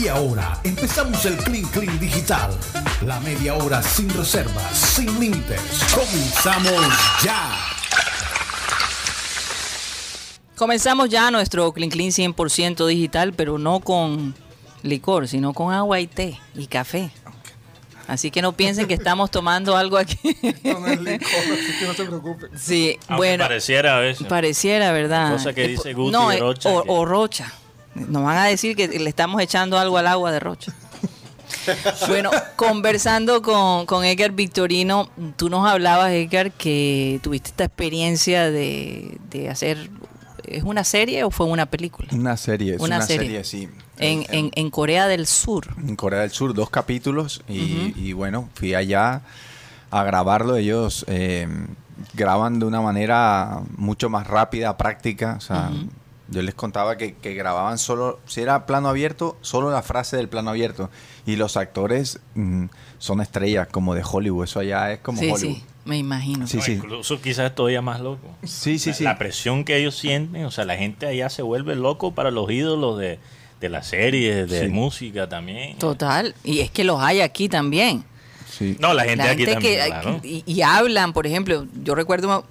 Y ahora empezamos el Clean Clean Digital. La media hora sin reservas, sin límites. Comenzamos ya. Comenzamos ya nuestro Clean Clean 100% digital, pero no con licor, sino con agua y té y café. Así que no piensen que estamos tomando algo aquí. No, es licor, así que no se preocupen. Sí, Aunque bueno. pareciera a veces. Pareciera, ¿verdad? Cosa que dice Guti no, Rocha, O, que- o Rocha. Nos van a decir que le estamos echando algo al agua de Rocha. bueno, conversando con, con Edgar Victorino, tú nos hablabas, Edgar, que tuviste esta experiencia de, de hacer... ¿Es una serie o fue una película? Una serie, es Una una, serie. serie, sí. En, en, en Corea del Sur. en Corea del Sur, dos capítulos y, y bueno, fui allá a grabarlo. Ellos eh, graban de una manera mucho más rápida, práctica. O sea, yo les contaba que, que grababan solo, si era plano abierto, solo la frase del plano abierto. Y los actores mm, son estrellas como de Hollywood. Eso allá es como sí, Hollywood. sí, me imagino. Sí, No, sí. Incluso quizás todavía más loco. Sí, sí, La- sí. La presión que ellos sienten, o sea, la gente allá se vuelve loco para los ídolos de, de las series, de Sí. música también. Total. Y es que los hay aquí también. sí. No, la gente La aquí gente también, que claro. y, y hablan, por ejemplo, yo recuerdo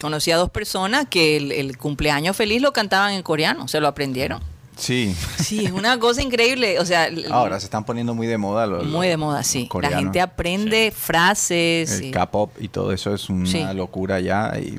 conocí a dos personas que el, el cumpleaños feliz lo cantaban en coreano, se lo aprendieron. Sí. Sí, es una cosa increíble, o sea, Ahora se están poniendo muy de moda los, muy de moda, sí. La gente aprende frases. El y- K-pop y todo eso es una Sí. locura ya. Y,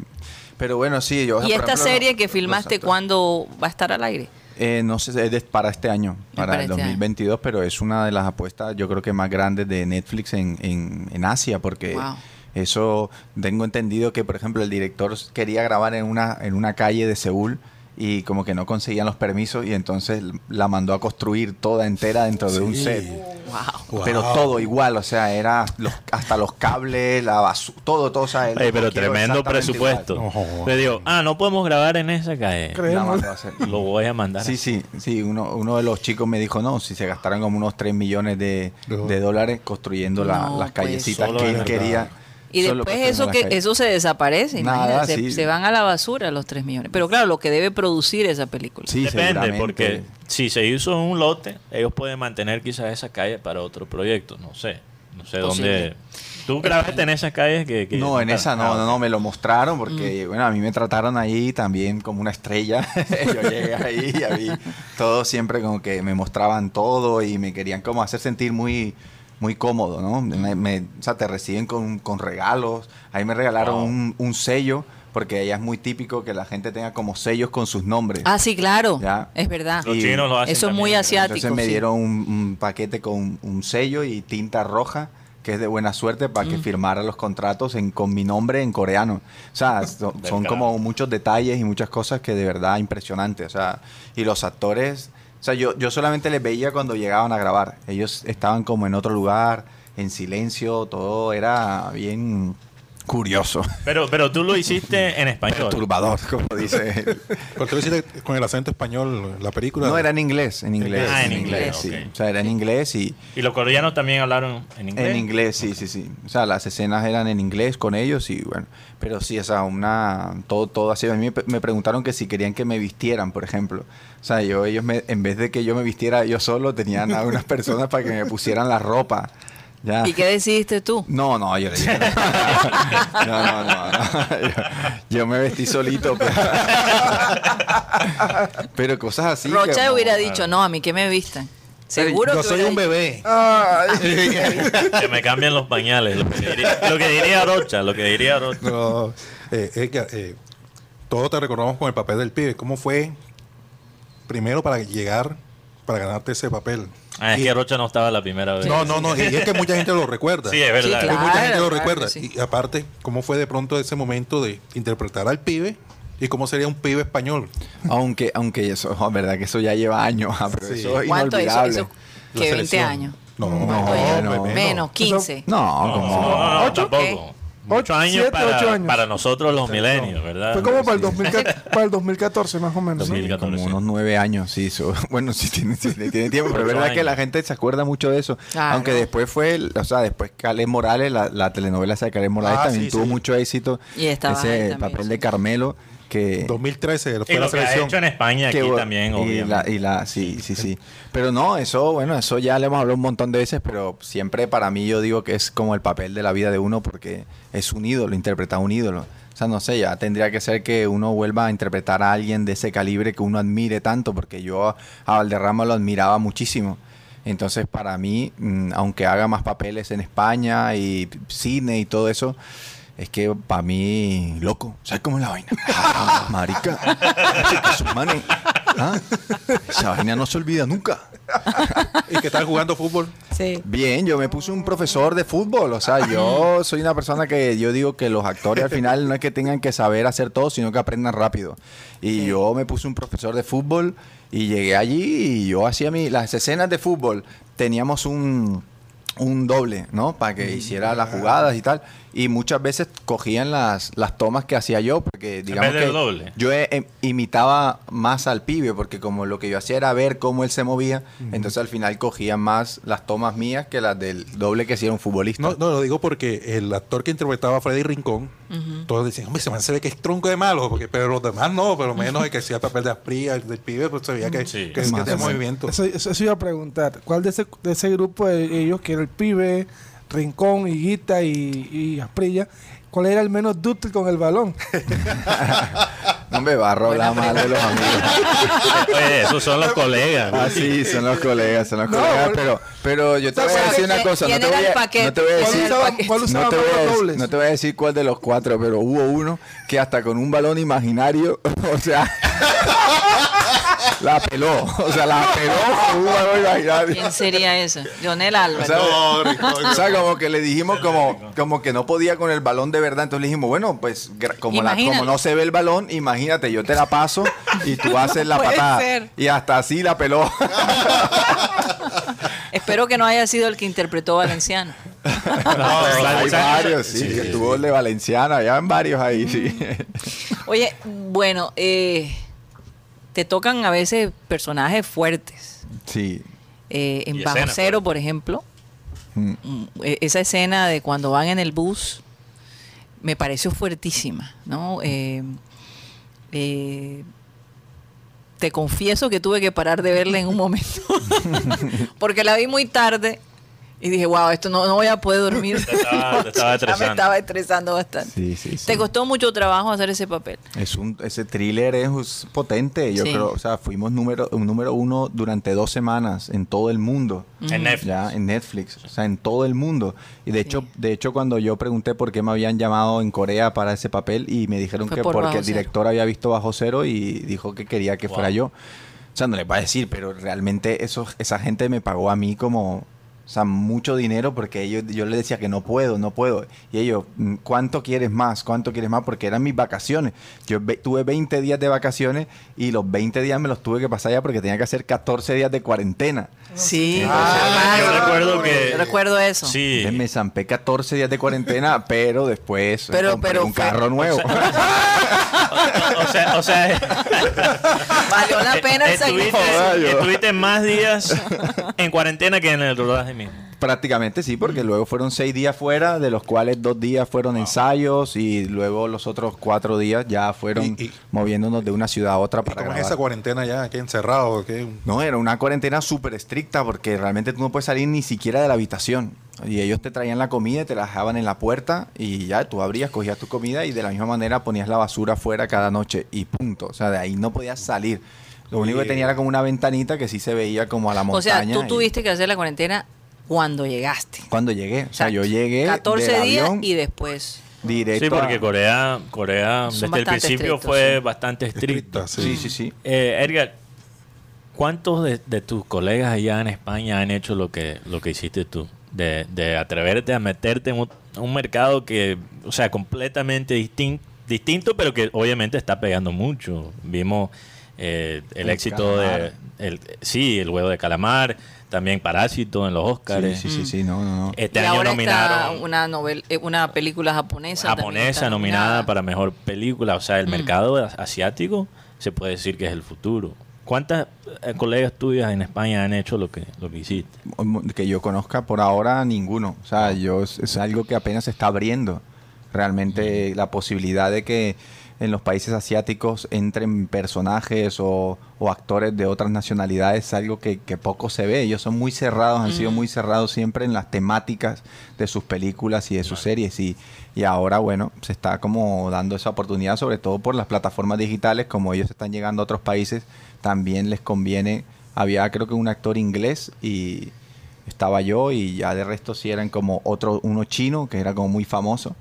pero bueno, sí, yo. y esta ejemplo, serie que filmaste, ¿cuándo va a estar al aire? Eh, no sé, es de- para este año, para, para el este año. 2022, pero es una de las apuestas, yo creo que más grandes de Netflix en, en, en Asia, porque Wow. Eso tengo entendido que, por ejemplo, el director quería grabar en una, en una calle de Seúl y como que no conseguían los permisos y entonces la mandó a construir toda entera dentro de un set. Wow. Pero Wow. todo igual, o sea, era los, hasta los cables, la basura, todo, todo. O sea, Ey, pero tremendo presupuesto. No. Le digo, ah, no podemos grabar en esa calle. Lo voy a mandar. Sí, sí, sí. Uno, uno de los chicos me dijo, no, si se gastaran como unos 3 millones de, de dólares construyendo la- las pues. callecitas que él verdad. quería. Y solo después eso que eso se desaparece, Nada, imagínate, se, sí. se van a la basura los 3 millones. Pero claro, lo que debe producir esa película. Sí, Depende, porque si se hizo un lote, ellos pueden mantener quizás esa calle para otro proyecto. No sé. No sé Posible. dónde. ¿Tú grabaste en esas calles que.? que- No, en esa no, Ah, no, no, me lo mostraron porque, Mm. bueno, a mí me trataron ahí también como una estrella. Yo llegué ahí y había todo siempre como que me mostraban todo y me querían como hacer sentir muy muy cómodo, ¿no? Me- me- o sea, te reciben con, con regalos. Ahí me regalaron Wow. un, un sello porque allá es muy típico que la gente tenga como sellos con sus nombres. Ah, sí, claro. Ya. Es verdad. Los Y- chinos lo hacen. Eso es muy asiático. Entonces me sí. dieron un, un paquete con un sello y tinta roja que es de buena suerte para que Mm. firmara los contratos en, con mi nombre en coreano. O sea, son como muchos detalles y muchas cosas que de verdad impresionantes. O sea, y los actores, o sea, yo, yo solamente les veía cuando llegaban a grabar. Ellos estaban como en otro lugar, en silencio, todo era bien curioso, Pero, pero tú lo hiciste en español. perturbador, como dice él. ¿Por qué lo hiciste con el acento español la película? No, era en inglés, en inglés. Ah, en inglés, sí. O sea, era en inglés y... Y los coreanos también hablaron en inglés. En inglés, sí, sí, sí. O sea, las escenas eran en inglés con ellos y bueno, pero sí, o sea, una todo todo así. A mí me, me preguntaron que si querían que me vistieran, por ejemplo. O sea, yo ellos me, en vez de que yo me vistiera yo solo, tenían a unas personas para que me pusieran la ropa. Ya. ¿Y qué decidiste tú? No, no, yo le dije. No, no, no. no. Yo, yo me vestí solito. Pero, pero cosas así. que Rocha no, hubiera dicho, no, a mí que me vistan. Seguro Yo que soy un bebé. Que me cambien los pañales. Lo que diría, lo que diría Rocha. Lo que diría Rocha. No, eh, eh, todos te recordamos con el papel del pibe. ¿Cómo fue primero para llegar, para ganarte ese papel? Ah, es Y- que Rocha no estaba la primera vez. No, no, no, y es que mucha gente lo recuerda. Sí, es verdad. Sí, Que mucha gente Claro, lo claro recuerda. que sí. Y aparte, ¿cómo fue de pronto ese momento de interpretar al pibe? ¿Y cómo sería un pibe español? Aunque, aunque eso, es verdad que eso ya lleva años, ah, pero Sí. eso es ¿Cuánto eso? inolvidable. eso que 20 selección. años. No, No, no, menos, 15. No, No, como... no, tampoco. Muchos años, siete, para, ocho años. para nosotros los milenios, ¿verdad? Fue como para el, 2014, para el 2014 más o menos. ¿no? 2014. Como sí. unos nueve años, sí. eso- bueno, sí tiene, sí tiene tiempo, pero es verdad que la gente se acuerda mucho de eso. Claro. Aunque después fue, el- o sea, después Caleb Morales, la, la telenovela esa de Caleb Morales Ah, también sí, tuvo sí. mucho éxito. Y estaba ahí Ese también, papel sí. de Carmelo. Que 2013 Y la lo que ha selección. hecho en España que aquí bu- también, y obviamente. la, y la- sí, sí, sí. Pero no, eso, bueno, eso ya le hemos hablado un montón de veces, pero siempre para mí yo digo que es como el papel de la vida de uno porque es un ídolo, interpretar un ídolo. O sea, no sé, ya tendría que ser que uno vuelva a interpretar a alguien de ese calibre que uno admire tanto, porque yo a Valderrama lo admiraba muchísimo. Entonces, para mí, mm, aunque haga más papeles en España y cine y todo eso, es que para mí, loco, ¿sabes cómo es la vaina? Ah, marica, esos manes, ah, esa vaina no se olvida nunca. Y que están jugando fútbol. Sí. Bien, yo me puse un profesor de fútbol, o sea, yo soy una persona que yo digo que los actores al final no es que tengan que saber hacer todo, sino que aprendan rápido. Y yo me puse un profesor de fútbol y llegué allí y yo hacía mi, las escenas de fútbol, teníamos un, un doble, ¿no? Para que hiciera las jugadas y tal. Y muchas veces cogían las, las tomas que hacía yo, porque digamos que doble. yo eh, em, imitaba más al pibe, porque como lo que yo hacía era ver cómo él se movía, entonces al final cogían más las tomas mías que las del doble que hacía un futbolista. No, no, lo digo porque el actor que interpretaba a Freddy Rincón, todos decían, hombre, se man se ve que es tronco de malo, porque, pero los demás no, pero menos el que hacía el papel de Aspría, el del pibe, pues se veía que, Sí. que, que tenía menos. movimiento. Eso, eso- eso iba a preguntar. ¿Cuál de ese, de ese grupo de ellos, que era el pibe, Rincón, Higuita y, y Asprilla, cuál era el menos dúctil con el balón? No me va a hablar mal de los amigos. Oye, esos son los colegas. Ah, sí, son los colegas, son los No, colegas, pero, pero yo te O voy a decir una ¿quién- cosa, no te, voy a, no te voy a ¿Cuál decir, usaba, no te, voy a, no te voy a decir cuál de los cuatro, pero hubo uno que hasta con un balón imaginario, o sea, la peló, o sea, la peló. ¿Quién sería ese? Jonel O Álvarez. sea, No, o sea, como que le dijimos como, como que no podía con el balón de verdad. Entonces le dijimos, bueno, pues como, la- como no se ve el balón, imagínate, yo te la paso y tú haces la patada. ser. Y hasta así la peló. Espero que no haya sido el que interpretó Valenciano. Hay varios, sí, Sí, que sí, tuvo el de Valenciana, ya en varios ahí, sí. Oye, bueno, eh, te tocan a veces personajes fuertes. Sí. Eh, en Y Bajo Cero, por ejemplo, Mm. mm, e- esa escena de cuando van en el bus me pareció fuertísima, ¿no? Eh, eh, te confieso que tuve que parar de verla en un momento porque la vi muy tarde y dije, wow, esto no, no voy a poder dormir. Te estaba- te estaba Ya me estresando. estaba estresando bastante. Sí, sí, sí. ¿Te costó mucho trabajo hacer ese papel? Es un, ese thriller es potente, yo Sí. creo. O sea, fuimos número, un número uno durante dos semanas en todo el mundo. En Netflix. Ya, en Netflix, o sea, en todo el mundo. Y de hecho, de hecho cuando yo pregunté por qué me habían llamado en Corea para ese papel y me dijeron Fue que por porque el Cero. director había visto Bajo Cero y dijo que quería que Wow. fuera yo. O sea, no les va a decir, pero realmente eso, esa gente me pagó a mí como, o sea, mucho dinero porque ellos, yo les decía que no puedo, no puedo. Y ellos, "Mm, ¿cuánto quieres más? ¿Cuánto quieres más? Porque eran mis vacaciones. Yo ve- tuve 20 días de vacaciones y los 20 días me los tuve que pasar ya porque tenía que hacer 14 días de cuarentena. Sí. Ah, yo recuerdo que- Yo recuerdo eso. Sí. Me zampé 14 días de cuarentena, pero después Pero- compré pero un fue- carro nuevo. O sea, o sea Valió la pena el estuviste, estuviste más días en cuarentena que en el rodaje mismo. Prácticamente sí, porque luego fueron seis días fuera, de los cuales dos días fueron ensayos y luego los otros cuatro días ya fueron Y- y- moviéndonos de una ciudad a otra ¿Y para cómo es esa cuarentena ya? ¿Qué encerrado? ¿Qué? No, era una cuarentena súper estricta porque realmente tú no puedes salir ni siquiera de la habitación. Y ellos te traían la comida y te la dejaban en la puerta y ya tú abrías, cogías tu comida y de la misma manera ponías la basura fuera cada noche y punto. O sea, de ahí no podías salir. Lo único que tenía era como una ventanita que sí se veía como a la O sea, montaña. tú y- tuviste que hacer la cuarentena cuando llegaste. Cuando llegué. O sea, yo llegué 14 del días avión y después. directo Sí, porque Corea, Corea desde el principio fue sí. bastante estricto. Estricta, Sí, sí, sí. Eh, Edgar, ¿cuántos de, de tus colegas allá en España han hecho lo que, lo que hiciste tú? De, de atreverte a meterte en un, un mercado que, o sea, completamente distin- distinto, pero que obviamente está pegando mucho. Vimos eh, el, El éxito de... calamar. El, sí, el huevo de calamar, también Parásito en los Oscars. sí, sí, sí, no, no, no. Este y año ahora nominaron... está una, novel, eh, una película japonesa. japonesa nominada para mejor película. O sea, el Mm. mercado as- asiático se puede decir que es el futuro. ¿Cuántas eh, colegas tuyas en España han hecho lo que, lo que hiciste? Que yo conozca por ahora ninguno. O sea, yo es, es algo que apenas se está abriendo. Realmente la posibilidad de que en los países asiáticos entren personajes o, o actores de otras nacionalidades es algo que, que poco se ve. Ellos son muy cerrados, han sido muy cerrados siempre en las temáticas de sus películas y de sus series. Y, y ahora, bueno, se está como dando esa oportunidad, sobre todo por las plataformas digitales, como ellos están llegando a otros países, también les conviene. Había creo que un actor inglés y estaba yo y ya de resto sí eran como otro, uno chino, que era como muy famoso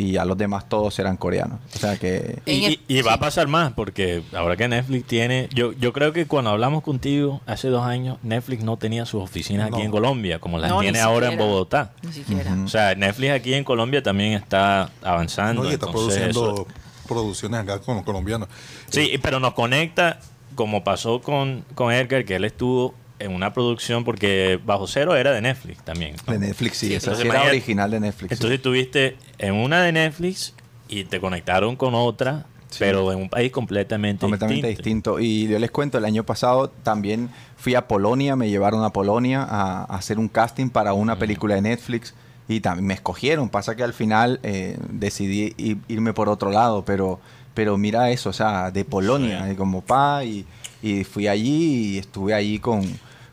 y a los demás todos eran coreanos. O sea que... Y, En y- y va a pasar más, porque ahora que Netflix tiene. Yo, yo creo que cuando hablamos contigo hace dos años, Netflix no tenía sus oficinas aquí No. en Colombia, como las No, tiene ahora en. Bogotá. Ni siquiera. O sea, Netflix aquí en Colombia también está avanzando. No, y está entonces produciendo eso- producciones acá con los colombianos. Sí, pero nos conecta, como pasó con, con Edgar, que él estuvo en una producción, porque Bajo Cero era de Netflix también. De Netflix, sí, Sí, esa sí era imagínate- original de Netflix. sí. Entonces estuviste en una de Netflix y te conectaron con otra, Sí. pero en un país completamente, completamente distinto. distinto. Y yo les cuento, el año pasado también fui a Polonia, me llevaron a Polonia a, a hacer un casting para una película de Netflix y también me escogieron. Pasa que al final eh, decidí irme por otro lado, pero, pero mira eso, o sea, de Polonia, Sí. como pa, y, y fui allí y estuve allí con,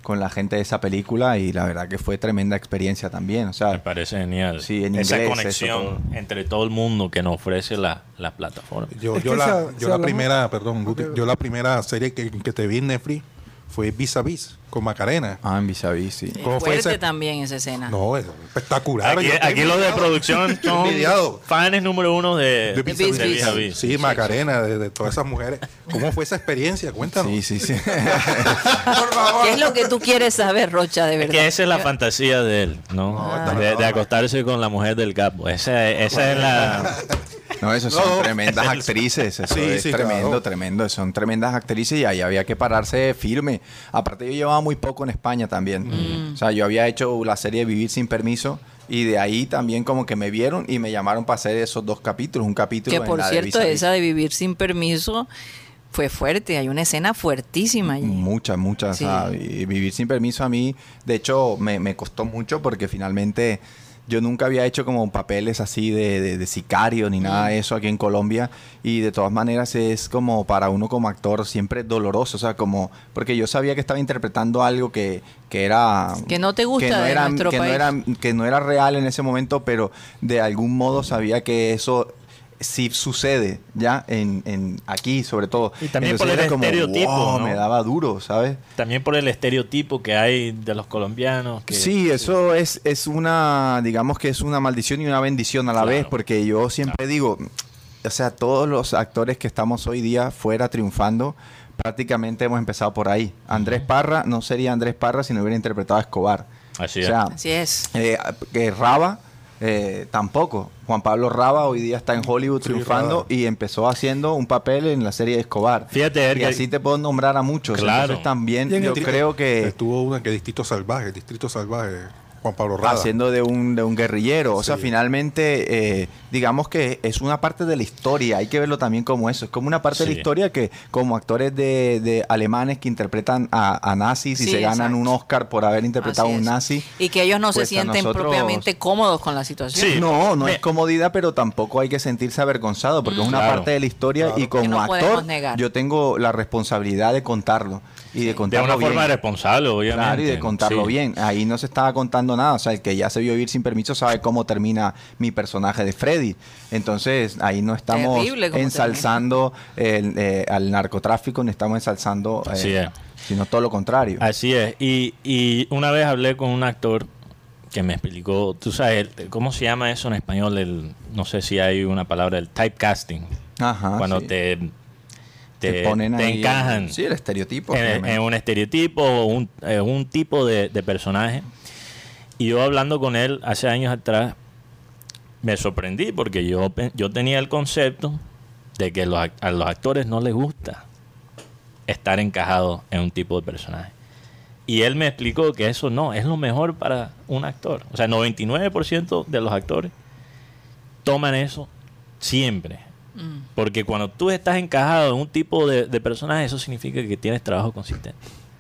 con la gente de esa película y la verdad que fue tremenda experiencia también. O Me sea, parece genial. Sí, en Esa inglés, conexión eso entre todo el mundo que nos ofrece la, la plataforma. Yo, yo la, yo la primera, perdón, Guti, yo la primera serie que, que te vi en Netflix fue Vis a Vis con Macarena. ah, en vis a vis, sí. ¿Cómo fue fuerte ese? también esa escena. No, es espectacular. Aquí, aquí los de producción son fans número uno de, De Vis a Vis. De Vis a Vis. Sí, Macarena, de, de todas esas mujeres. ¿Cómo fue esa experiencia? Cuéntanos. Sí, sí, sí. Por favor. ¿Qué es lo que tú quieres saber, Rocha, de Es verdad? que esa es la fantasía de él, ¿no? Ah. de, de acostarse con la mujer del capo. Esa, esa es la... No, eso son No. tremendas actrices, eso Sí, es sí, tremendo, claro. tremendo, son tremendas actrices y ahí había que pararse firme. Aparte yo llevaba muy poco en España también, Mm. o sea, yo había hecho la serie Vivir sin permiso y de ahí también como que me vieron y me llamaron para hacer esos dos capítulos, un capítulo Que en por la de cierto, Vis a Vis. esa de vivir sin permiso fue fuerte. Hay una escena fuertísima allí. Muchas, muchas. Sí. o sea, y vivir sin permiso a mí, de hecho, me, me costó mucho porque finalmente yo nunca había hecho como papeles así de, de- de sicario ni nada de eso aquí en Colombia. Y de todas maneras es como para uno como actor siempre doloroso. O sea, como, porque yo sabía que estaba interpretando algo que, que era... Que no te gusta que no de era, nuestro que no era que no era real en ese momento, pero de algún modo sabía que eso sí sucede ya en, en aquí sobre todo. Y también por el como, estereotipo, wow, ¿no? me daba duro, ¿sabes? También por el estereotipo que hay de los colombianos. Que, Sí, eso es, es una, digamos que es una maldición y una bendición a la Claro. vez, porque yo siempre digo, o sea, todos los actores que estamos hoy día fuera triunfando, prácticamente hemos empezado por ahí. Andrés Parra no sería Andrés Parra si no hubiera interpretado a Escobar. Así o es. sea, Así es. eh, que Raba eh, tampoco. Juan Pablo Raba hoy día está en Hollywood Sí, triunfando Raba. y empezó haciendo un papel en la serie de Escobar. Fíjate, y así te puedo nombrar a muchos. Claro. Entonces también yo creo que Estuvo una que Distrito Salvaje, Distrito Salvaje, Juan Pablo Rada. haciendo de un, de un guerrillero. O sea, finalmente, eh, digamos que es una parte de la historia. Hay que verlo también como eso. Es como una parte de la historia que, como actores de, de alemanes que interpretan a, a nazis y Sí, se ganan exacto. un Oscar por haber interpretado a un nazi. Y que ellos no se pues sienten nosotros- propiamente cómodos con la situación. Sí. No, no Me- es comodidad, pero tampoco hay que sentirse avergonzado porque es una Claro. parte de la historia Claro. y como no actor negar. yo tengo la responsabilidad de contarlo y de de contarlo una bien. forma responsable, obviamente. Claro, y de contarlo Sí. bien. Ahí no se estaba contando nada. O sea, el que ya se vio vivir sin permiso sabe cómo termina mi personaje de Freddy. Entonces, ahí no estamos Terrible ensalzando el, eh, al narcotráfico, ni estamos ensalzando, eh, Así es. sino todo lo contrario. Así es. Y, y una vez hablé con un actor que me explicó, tú sabes, ¿cómo se llama eso en español? El, no sé si hay una palabra, el typecasting. Ajá. cuando sí. te, te, te ponen te ahí- encajan Sí, el estereotipo. en, un estereotipo o un, eh, un tipo de, de personaje. Y yo hablando con él hace años atrás, me sorprendí porque yo, yo tenía el concepto de que los a los actores no les gusta estar encajados en un tipo de personaje. Y él me explicó que eso no, es lo mejor para un actor. O sea, 99% de los actores toman eso siempre. Porque cuando tú estás encajado en un tipo de, de personaje, eso significa que tienes trabajo consistente.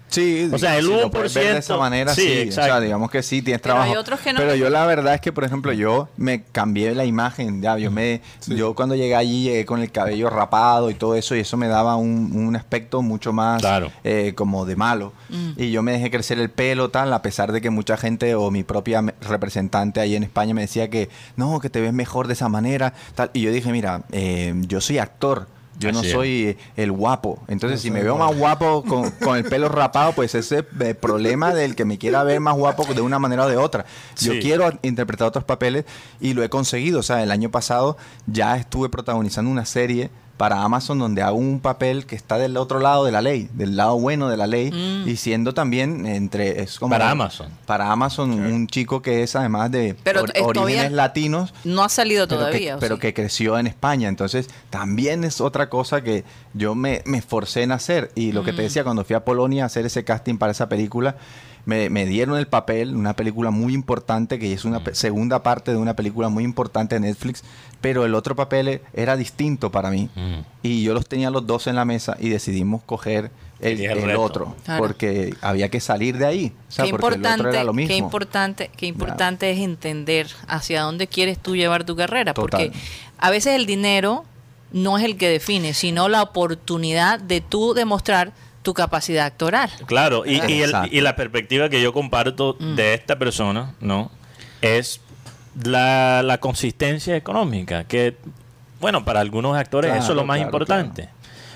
Sí, O sea, el si lo puedes ver 1%, de esa manera, sí, sí. O sea, digamos que sí, tienes Pero hay trabajo. otros que no. Pero yo la verdad es que, por ejemplo, yo me cambié la imagen. Ya, yo me, yo cuando llegué allí llegué con el cabello rapado y todo eso, y eso me daba un, un aspecto mucho más Claro. eh, como de malo. Y yo me dejé crecer el pelo, tal, a pesar de que mucha gente o mi propia representante ahí en España me decía que no, que te ves mejor de esa manera, tal. Y yo dije, mira, eh, yo soy actor. Yo no es. soy el guapo. Entonces, si me veo más guapo con, con el pelo rapado, pues ese es el problema del que me quiera ver más guapo de una manera o de otra. Yo Sí. quiero interpretar otros papeles y lo he conseguido. O sea, el año pasado ya estuve protagonizando una serie para Amazon donde hago un papel que está del otro lado de la ley, del lado bueno de la ley y siendo también entre es como Para Amazon. para Amazon un chico que es además de Pero or- orígenes latinos No ha salido pero, todavía. que, ¿o pero sí? que creció en España. Entonces, también es otra cosa que yo me, me esforcé en hacer. Y lo que Mm. te decía, cuando fui a Polonia a hacer ese casting para esa película, me, me dieron el papel, una película muy importante, que es una pe- segunda parte de una película muy importante de Netflix, pero el otro papel era distinto para mí. Mm. Y yo los tenía los dos en la mesa y decidimos coger el, otro, Claro. porque había que salir de ahí. O sea, qué porque el otro importante, era lo mismo. qué importante, qué importante es entender hacia dónde quieres tú llevar tu carrera, porque a veces el dinero no es el que define, sino la oportunidad de tú demostrar tu capacidad actoral. Claro, y, y, el- y la perspectiva que yo comparto Mm. de esta persona, ¿no? Es la, la consistencia económica, que, bueno, para algunos actores eso es lo más claro, importante.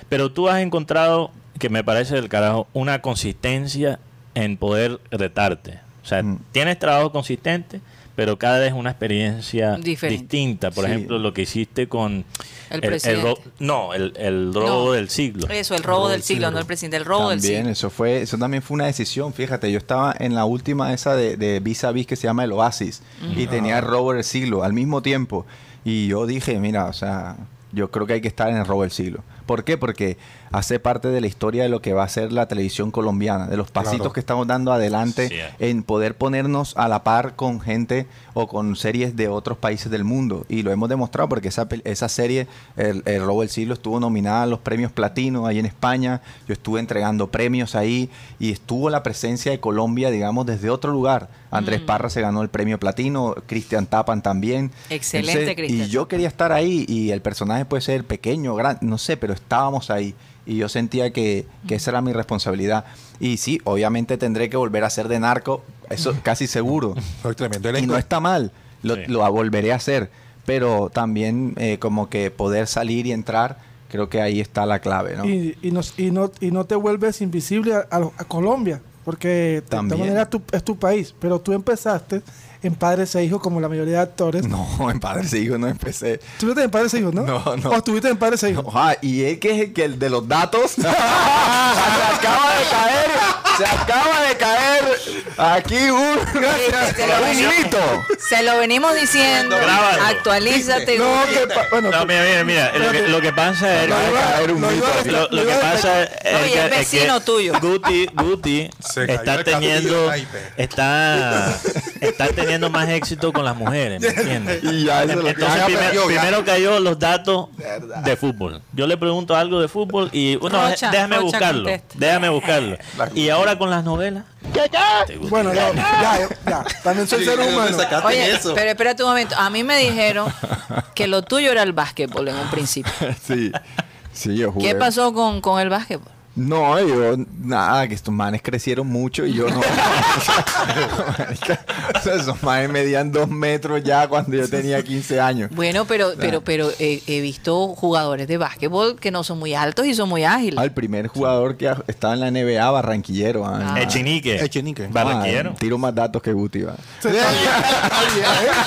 Pero tú has encontrado, que me parece del carajo, una consistencia en poder retarte. O sea, Mm. tienes trabajo consistente, pero cada vez una experiencia Diferente. distinta. Por Sí. ejemplo, lo que hiciste con... El ro- presidente. no, el, el robo No, del siglo. Eso, el robo del siglo, no el presidente, el robo del También, siglo. eso fue, eso también fue una decisión. Fíjate, yo estaba en la última esa de, de Vis a Vis que se llama El Oasis y tenía el robo del siglo al mismo tiempo. Y yo dije, mira, o sea, yo creo que hay que estar en el robo del siglo. ¿Por qué? Porque hace parte de la historia de lo que va a ser la televisión colombiana, de los pasitos Claro. que estamos dando adelante Sí. en poder ponernos a la par con gente o con series de otros países del mundo. Y lo hemos demostrado porque esa, esa serie, el, el Robo del Siglo, estuvo nominada a los premios platino ahí en España. Yo estuve entregando premios ahí y estuvo la presencia de Colombia, digamos, desde otro lugar. Andrés Parra se ganó el premio platino, Cristian Tapan también. Excelente, Cristian. Y yo quería estar ahí y el personaje puede ser pequeño, gran, no sé, pero estábamos ahí. Y yo sentía que, que esa era mi responsabilidad. Y sí, obviamente tendré que volver a ser de narco, eso casi seguro. Soy tremendo y no está mal, lo, Sí. lo volveré a hacer. Pero también eh, como que poder salir y entrar, creo que ahí está la clave, ¿no? Y, y, nos- y no, y no te vuelves invisible a, a lo- a Colombia, porque de También. maneras tu- es tu país, pero tú empezaste en Padres e Hijos como la mayoría de actores. No, en Padres e Hijos no empecé. ¿Estuviste en Padres e Hijos, no? No, no. ¿O estuviste en Padres e Hijos? Ojalá, y él que es el, que el de los datos se acaba de caer, se acaba de caer aquí un, Se lo un mito. Se lo venimos diciendo, Grábalo. actualízate. No, que bueno, No, mira, mira, mira. Lo que, lo que pasa es Lo que- un lo lo, que pasa es, No, que, es vecino que tuyo. Guti, Guti está teniendo, está, está teniendo más éxito con las mujeres, ¿me entiendes? Y ya eso es lo que Entonces ya primero, perdió, ya. primero cayó los datos de fútbol. Yo le pregunto algo de fútbol y bueno, Rocha, déjame Rocha buscarlo, contesta. déjame buscarlo. Y ahora con las novelas. Te gusta. bueno, ya, ya, ya, también soy ser humano. Oye, pero espérate un momento. A mí me dijeron que lo tuyo era el básquetbol en un principio. Sí, sí, yo jugué. ¿Qué pasó con, con el básquetbol? No, yo, nada, que estos manes crecieron mucho y yo no. O sea, esos manes medían dos metros ya cuando yo tenía 15 años. Bueno, pero, pero, pero eh, he visto jugadores de básquetbol que no son muy altos y son muy ágiles. Al primer jugador que estaba en la NBA, barranquillero. ah. Ah. Echenique. Echenique. Barranquillero. Ah, tiro más datos que Guti, va.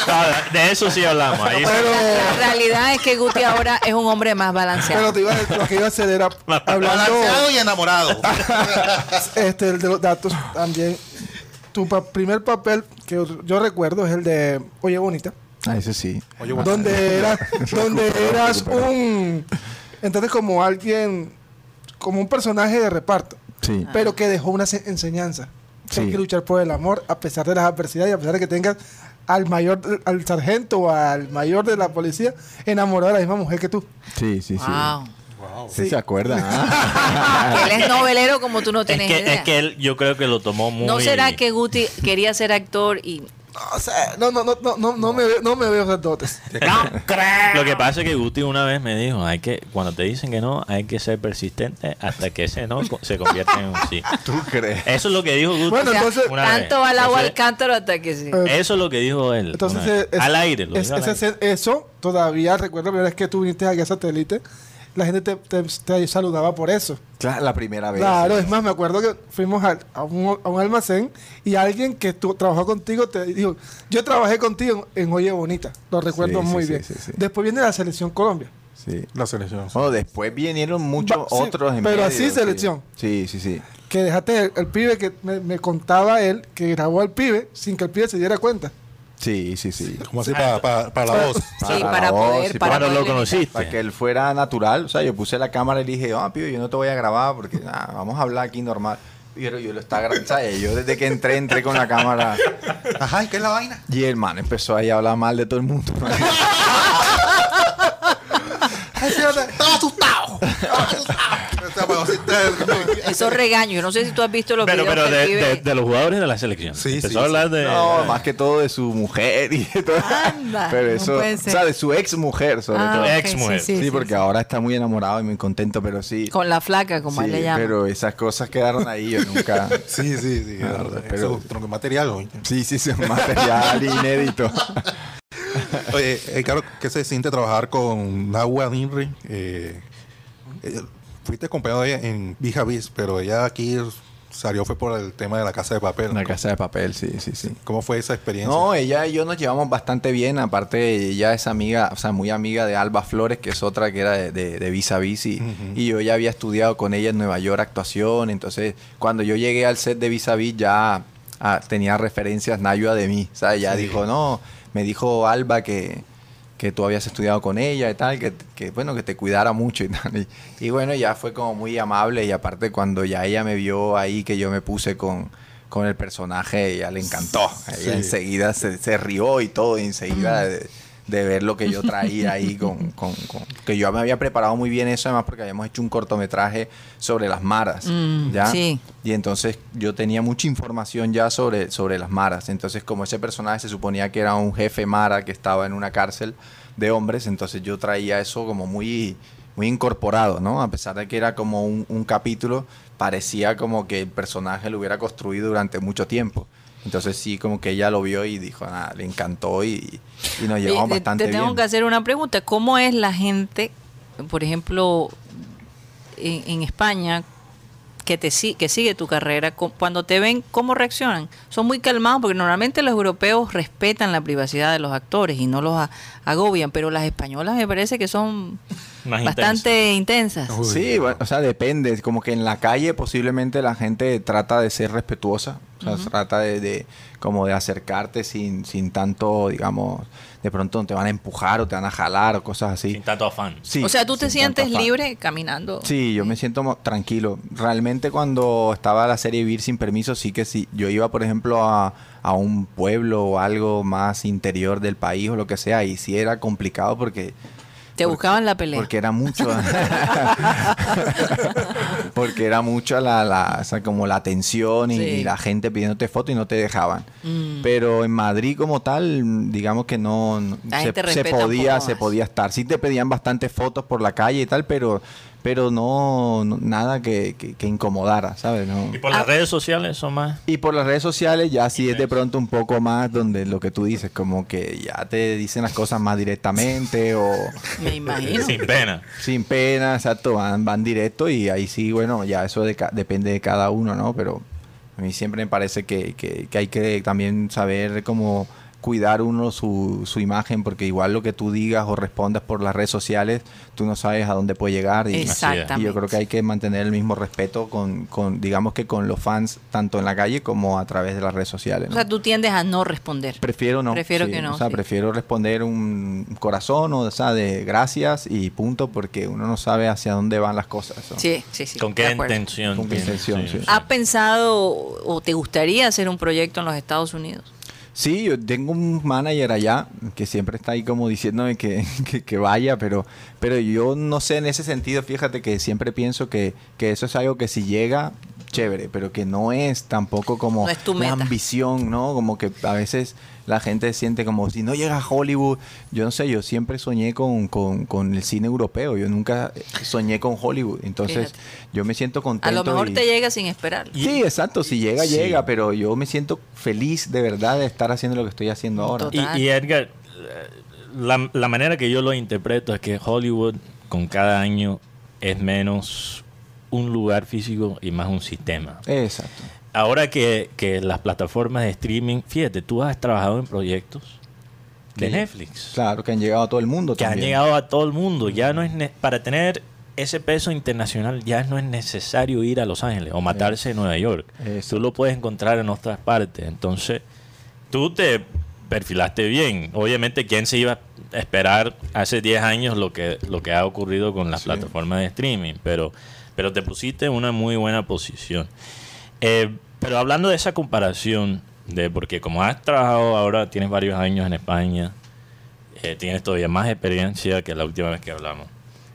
Ah, de eso sí hablamos. Ahí. La realidad es que Guti ahora es un hombre más balanceado. Pero te iba a- lo que iba a hacer era hablando Enamorado. este, el de los datos también. Tu pa- primer papel que yo recuerdo es el de Oye Bonita, Ah, eso sí. Oye, bueno. donde, era, donde eras un... Entonces como alguien, como un personaje de reparto, Sí. pero que dejó una se- enseñanza. Que Hay Sí. que luchar por el amor a pesar de las adversidades y a pesar de que tengas al mayor, al sargento o al mayor de la policía enamorado de la misma mujer que tú. Sí, sí, sí. Wow. Sí, se acuerdan. ah. Él es novelero como tú no Es tienes que, idea. es que él, yo creo que lo tomó muy. ¿No será que Guti quería ser actor y O sea, no, no, no, no, no, no me, veo- no me veo esas dotes. Lo que pasa es que Guti una vez me dijo, hay que, cuando te dicen que no, hay que ser persistente hasta que ese no se convierta en un sí. ¿Tú crees? Eso es lo que dijo Guti. Bueno, entonces- una vez. tanto va el agua al cántaro hasta que sí? Eh, Eso es lo que dijo él. Entonces, vez. es- al aire. Lo es- dijo al ese- aire. eso todavía recuerdo la primera vez que tú viniste aquí a satélite, la gente te, te- te saludaba por eso. Claro, la primera vez. Claro, es más, me acuerdo que fuimos al- a, un, a un almacén y alguien que tu- trabajó contigo te dijo, yo trabajé contigo en, Oye Bonita, lo recuerdo Sí, muy sí, bien. sí, sí. Después viene la selección Colombia. Sí. La selección. Bueno, después vinieron muchos Va- otros en pero medio, así sí. selección. Sí, sí, sí. Que dejaste el, el pibe que me, me contaba él, que grabó al pibe sin que el pibe se diera cuenta. Sí, sí, sí. Como así para, para, para la voz. Sí, Para para la voz, poder, sí, para lo conociste. Que él fuera natural. O sea, yo puse la cámara y le dije, ah, pibe, yo no te voy a grabar porque nada, vamos a hablar aquí normal. Pero yo lo estaba grabando. ¿sabes? Yo desde que entré, entré con la cámara. Ajá, ¿y qué es la vaina? Y el man empezó ahí a hablar mal de todo el mundo. Estaba asustado. Estaba asustado. Esos regaños, yo no sé si tú has visto los Pero, videos pero de, pibe- de- de los jugadores de la selección. Sí, Empezó sí, a hablar de. No, más que todo de su mujer y de todo. Anda, Pero no eso, puede o sea, de su ex mujer sobre Ah, todo. ex mujer. Sí, porque ahora está muy enamorado y muy contento, pero sí. Con la flaca, como sí, él le llama. pero esas cosas quedaron ahí, yo nunca. Sí, sí, sí. Ah, pero, pero- eso es tronco material. oye. Sí, sí, sí, un material inédito. Oye, eh, claro, ¿qué se siente trabajar con Nahua Ninri? Eh, eh, fuiste acompañado de ella en Bija Bis, pero ella aquí salió fue por el tema de la casa de papel. La ¿no? casa de papel, sí, sí, sí. ¿Cómo fue esa experiencia? No, ella y yo nos llevamos bastante bien. Aparte, ella es amiga, o sea, muy amiga de Alba Flores, que es otra que era de, de, de Vis a Vis. Y, y yo ya había estudiado con ella en Nueva York actuación. Entonces, cuando yo llegué al set de Vis a Vis, ya ah, tenía referencias Nayua de mí. O sea, ella Sí. dijo, no, me dijo Alba que, que tú habías estudiado con ella y tal, que, que, bueno, que te cuidara mucho y tal. Y, y bueno, ya fue como muy amable y aparte cuando ya ella me vio ahí que yo me puse con, con el personaje, ella le encantó. Ella Sí. enseguida se, se rió y todo, y enseguida de ver lo que yo traía ahí con, con- con- que yo me había preparado muy bien eso además porque habíamos hecho un cortometraje sobre las maras Mm, ¿ya? sí. y entonces yo tenía mucha información ya sobre, sobre las maras entonces como ese personaje se suponía que era un jefe mara que estaba en una cárcel de hombres entonces yo traía eso como muy muy incorporado no a pesar de que era como un, un capítulo parecía como que el personaje lo hubiera construido durante mucho tiempo entonces sí, como que ella lo vio y dijo, nada, le encantó y, y nos llevamos te- bastante te tengo bien. que hacer una pregunta. ¿Cómo es la gente, por ejemplo, en, en España, que te que sigue tu carrera, cu- cuando te ven, cómo reaccionan? Son muy calmados porque normalmente los europeos respetan la privacidad de los actores y no los agobian, pero las españolas me parece que son Más bastante intensas. Sí, bueno, o sea, depende. Como que en la calle posiblemente la gente trata de ser respetuosa. O sea, trata de, de- como de acercarte sin, sin tanto, digamos, de pronto te van a empujar o te van a jalar o cosas así. Sin tanto afán. Sí, o sea, tú te sientes libre caminando. Sí, yo me siento tranquilo. Realmente cuando estaba la serie Vivir sin permiso, sí que sí. Yo iba, por ejemplo, a, a un pueblo o algo más interior del país o lo que sea, y sí era complicado porque Te buscaban la pelea. porque era mucho. porque era mucho la, la- o sea, como la atención y, Sí. y la gente pidiéndote foto y no te dejaban. Mm. Pero en Madrid como tal, digamos que no, no- se, se podía, se podía estar. Sí te pedían bastantes fotos por la calle y tal, pero pero no, no- nada que, que- que incomodara, ¿sabes? No. Y por Ah. las redes sociales son más. Y por las redes sociales ya sí es de pronto un poco más donde lo que tú dices, como que ya te dicen las cosas más directamente o Me imagino. Sin pena. sin pena, exacto, van, van directo y ahí sí, bueno, ya eso de ca- depende de cada uno, ¿no? Pero a mí siempre me parece que, que- que hay que también saber cómo cuidar uno su, su imagen, porque igual lo que tú digas o respondas por las redes sociales, tú no sabes a dónde puede llegar. Y, Exactamente. y yo creo que hay que mantener el mismo respeto con, con, digamos que con los fans, tanto en la calle como a través de las redes sociales. O sea, tú tiendes a no responder. Prefiero no. Prefiero sí. que no, O sea, sí. prefiero responder un corazón o, o sea, de gracias y punto, porque uno no sabe hacia dónde van las cosas. ¿no? Sí, sí, sí. ¿Con qué intención? Con qué tienes? intención, sí. ¿Has pensado o te gustaría hacer un proyecto en los Estados Unidos? Sí, yo tengo un manager allá que siempre está ahí como diciéndome que, que, que vaya, pero, pero yo no sé en ese sentido, fíjate que siempre pienso que, que eso es algo que si llega, chévere, pero que no es tampoco como No es tu la ambición, ¿no? Como que a veces la gente siente como si no llega a Hollywood, yo no sé, yo siempre soñé con, con, con el cine europeo, yo nunca soñé con Hollywood, entonces Fíjate. yo me siento contento. A lo mejor y- te llega sin esperar. Sí, exacto, si llega, Sí. llega, pero yo me siento feliz de verdad de estar haciendo lo que estoy haciendo ahora. Total. Y, y Edgar, eh, la, la manera que yo lo interpreto es que Hollywood con cada año es menos un lugar físico y más un sistema. Exacto. Ahora que, que las plataformas de streaming, fíjate, tú has trabajado en proyectos de Que- Netflix Claro, que han llegado a todo el mundo que han llegado a todo el mundo. Ya no es ne- para tener ese peso internacional ya no es necesario ir a Los Ángeles o matarse en Nueva York. Eso. Tú lo puedes encontrar en otras partes. Entonces, tú te perfilaste bien. Obviamente, ¿quién se iba a esperar hace 10 años lo que, lo que ha ocurrido con las Sí. plataformas de streaming? Pero, pero te pusiste en una muy buena posición. Eh, pero hablando de esa comparación, de porque como has trabajado ahora, tienes varios años en España, eh, tienes todavía más experiencia que la última vez que hablamos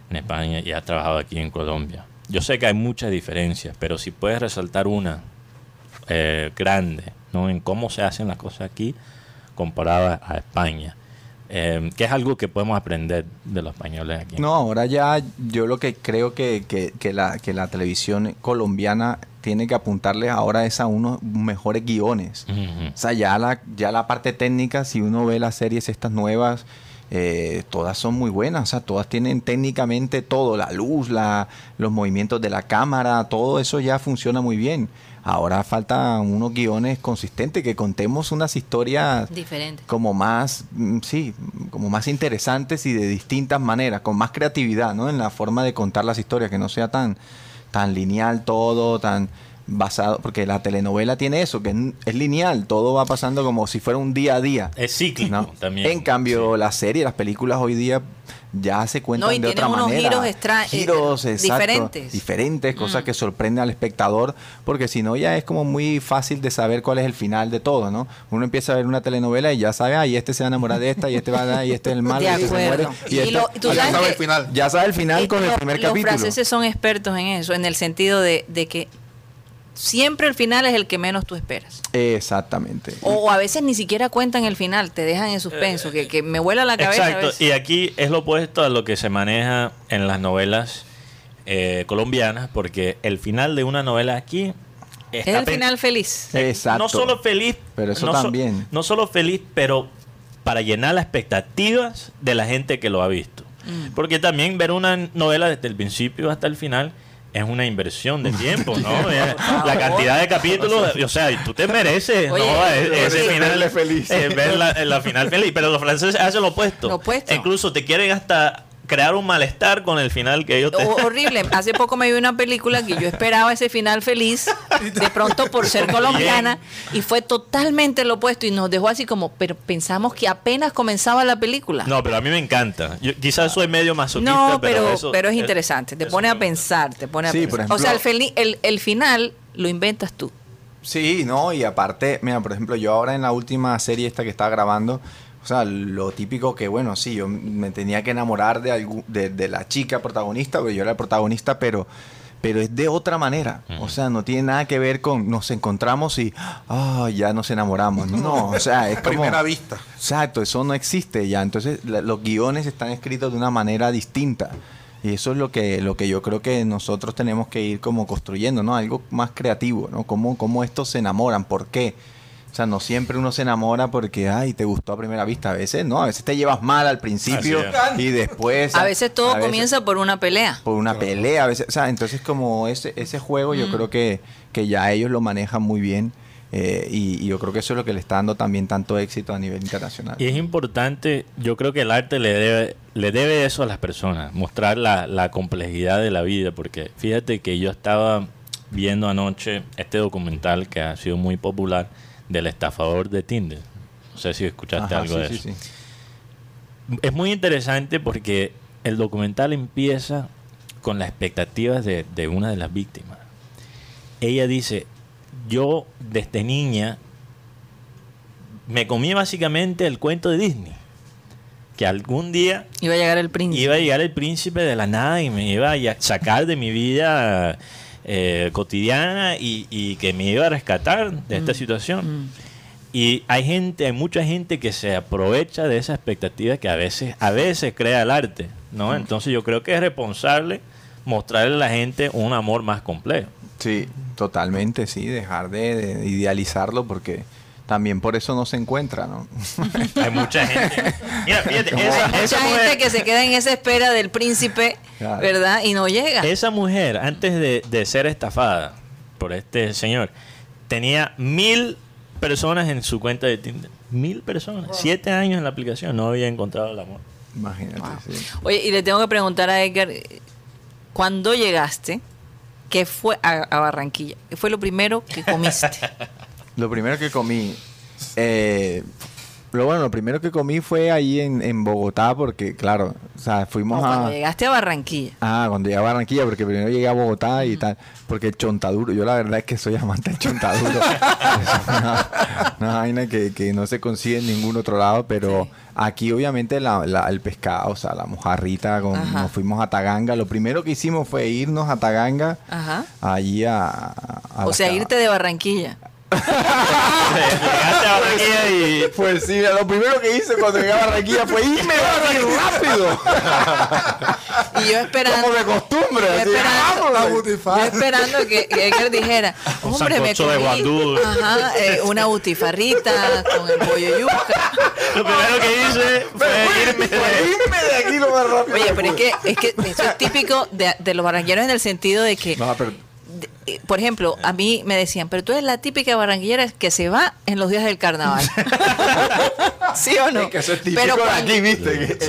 en España y has trabajado aquí en Colombia. Yo sé que hay muchas diferencias, pero si puedes resaltar una eh, grande ¿no? en cómo se hacen las cosas aquí comparada a España, eh, que es algo que podemos aprender de los españoles aquí. No, ahora ya yo lo que creo que, que la, que la televisión colombiana tiene que apuntarles ahora es a unos mejores guiones. O sea, ya la, ya la parte técnica, si uno ve las series estas nuevas, eh, todas son muy buenas. O sea, todas tienen técnicamente todo, la luz, la, los movimientos de la cámara, todo eso ya funciona muy bien. Ahora faltan unos guiones consistentes, que contemos unas historias Diferente. como más, mm, sí, como más interesantes y de distintas maneras, con más creatividad, ¿no? En la forma de contar las historias, que no sea tan, tan lineal todo, tan basado, porque la telenovela tiene eso, que es lineal, todo va pasando como si fuera un día a día. Es cíclico ¿no? también. En cambio, Sí. las series, las películas hoy día ya se cuentan No, y de otra unos manera. giros extra- eh, exacto, diferentes. diferentes, cosas Mm. que sorprenden al espectador, porque si no ya es como muy fácil de saber cuál es el final de todo, ¿no? Uno empieza a ver una telenovela y ya sabe, ah, y este se va a enamorar de esta, y este va a y este es el malo, y este se muere. Y, Y este- lo- tú Ya sabe el final. ya sabe el final Y con el primer los capítulo. franceses son expertos en eso, en el sentido de, de que siempre el final es el que menos tú esperas. Exactamente. O, a veces ni siquiera cuentan el final, te dejan en suspenso, que, que me vuela la cabeza. a Exacto, veces. y aquí es lo opuesto a lo que se maneja en las novelas eh, colombianas, porque el final de una novela aquí es el final feliz. Exacto. No solo feliz, Pero eso no so- también. no solo feliz, pero para llenar las expectativas de la gente que lo ha visto. Mm. Porque también ver una novela desde el principio hasta el final es una inversión de tiempo, ¿no? Eh, la cantidad de capítulos, o sea, tú te mereces Oye, ¿no? E- ese final verle feliz. eh, ver la, la final feliz, pero los franceses hacen lo opuesto. Lo opuesto. Incluso te quieren hasta crear un malestar con el final que ellos te horrible. Hace poco me vi una película que yo esperaba ese final feliz, de pronto por ser colombiana, y fue totalmente lo opuesto y nos dejó así como, pero pensamos que apenas comenzaba la película. No, pero a mí me encanta. Yo quizás soy medio masoquista, No, pero, eso- pero es interesante, te pone a pensar, te pone a Sí, pensar. por o sea, el, ejemplo- fel- el, el final lo inventas tú. Sí, no, y aparte, mira, por ejemplo, yo ahora en la última serie esta que estaba grabando, o sea, lo típico que, bueno, sí, yo me tenía que enamorar de, algu- de, de la chica protagonista, porque yo era el protagonista, pero, pero es de otra manera. O sea, no tiene nada que ver con nos encontramos y, ah, ya nos enamoramos. No, o sea, es como... Primera vista. Exacto, eso no existe ya. Entonces, la- los guiones están escritos de una manera distinta. Y eso es lo que, lo que yo creo que nosotros tenemos que ir como construyendo, ¿no? Algo más creativo, ¿no? ¿Cómo, cómo estos se enamoran? ¿Por qué? O sea, no siempre uno se enamora porque, ay, te gustó a primera vista. A veces no, a veces te llevas mal al principio y después... A veces todo a veces comienza por una pelea. por una pelea, a veces, o sea, entonces como ese, ese juego yo creo que, que ya ellos lo manejan muy bien eh, y, y yo creo que eso es lo que le está dando también tanto éxito a nivel internacional. Y es importante, yo creo que el arte le debe, le debe eso a las personas, mostrar la, la complejidad de la vida, porque fíjate que yo estaba viendo anoche este documental que ha sido muy popular del estafador de Tinder. No sé si escuchaste Ajá, algo sí, de sí, eso. sí. Es muy interesante porque el documental empieza con las expectativas de, de una de las víctimas. Ella dice, yo desde niña me comí básicamente el cuento de Disney. Que algún día Iba a llegar el príncipe. iba a llegar el príncipe de la nada y me iba a sacar de mi vida eh, cotidiana y, y que me iba a rescatar de esta situación. Mm. Y hay gente, hay mucha gente que se aprovecha de esa expectativa que a veces, a veces crea el arte, ¿no? Entonces yo creo que es responsable mostrarle a la gente un amor más complejo. Sí, totalmente, sí, dejar de, de idealizarlo porque también por eso no se encuentra, ¿no? Hay mucha gente. Mira, fíjate, esa, mucha esa gente mujer, que se queda en esa espera del príncipe, Claro. ¿verdad? Y no llega. esa mujer, antes de, de ser estafada por este señor, tenía mil personas en su cuenta de Tinder. Mil personas. Siete años en la aplicación. No había encontrado el amor. Imagínate, sí. Oye, y le tengo que preguntar a Edgar, ¿cuándo llegaste? ¿Qué fue a, a Barranquilla? ¿Qué fue lo primero que comiste? Lo primero que comí, eh, lo bueno, lo primero que comí fue ahí en, en Bogotá porque, claro, o sea, No, fuimos cuando a... llegaste a Barranquilla. Ah, cuando llegué a Barranquilla, porque primero llegué a Bogotá y tal. Porque el chontaduro, yo la verdad es que soy amante del chontaduro. es una, una vaina que, que no se consigue en ningún otro lado, pero Sí. aquí obviamente la- la- el pescado, o sea, la mojarrita, con- nos fuimos a Taganga. Lo primero que hicimos fue irnos a Taganga, Ajá. allí a... a O sea, irte de Barranquilla. Llegaste a Barranquilla y Pues sí, lo primero que hice cuando llegué a Barranquilla fue irme rápido. Y yo esperando. Como de costumbre. Yo así, esperando. La butifarra. yo esperando que, que Edgar dijera, Un hombre, me de comí guandú". ajá, eh, una butifarrita con el pollo yuca. lo primero que hice fue irme de... Irme de aquí lo más rápido. Oye, pero es que, es que eso es típico de, de los barranquilleros en el sentido de que, No, pero de- por ejemplo, a mí me decían, pero tú eres la típica barranquillera que se va en los días del carnaval. ¿Sí o no? Es que eso es típico pero cuando, aquí,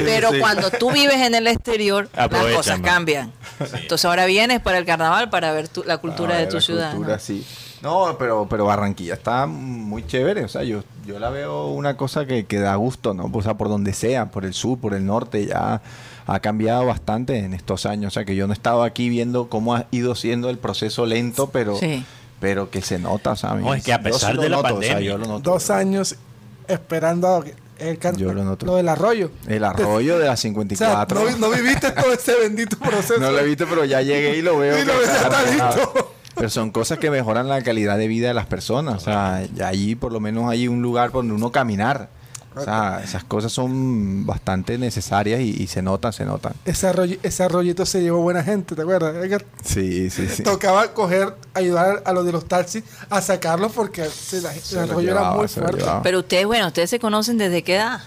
pero Sí. cuando tú vives en el exterior, las cosas cambian. Entonces ahora vienes para el carnaval para ver tu- la cultura Ah, de la tu ciudad. cultura, ¿no? sí. No, pero, pero Barranquilla está muy chévere. O sea, yo, yo la veo una cosa que, que da gusto, ¿no? O sea, por donde sea, por el sur, por el norte, ya ha cambiado bastante en estos años. O sea, que yo no he estado aquí viendo cómo ha ido siendo el proceso lento, pero, Sí. pero que se nota, ¿sabes? No, es que a Yo pesar de la noto, o sea, pandemia. yo lo noto. Dos años esperando a el Yo lo noto. lo del arroyo. El arroyo de la O sea, 54. no, vi- no viviste todo ese bendito proceso. No lo he visto, pero ya llegué y lo veo. Y lo que ves, ya está está listo. Pero son cosas que mejoran la calidad de vida de las personas. O sea, ya allí por lo menos hay un lugar donde uno caminar. O sea, esas cosas son bastante necesarias y, y se notan, se notan. Ese, arroyo- ese arroyito se llevó buena gente, ¿te acuerdas? Edgar? Sí, sí, sí. Tocaba coger, ayudar a los de los taxis a sacarlos porque se la- Se el arroyo era muy fuerte. Pero ustedes, bueno, ustedes se conocen desde qué edad.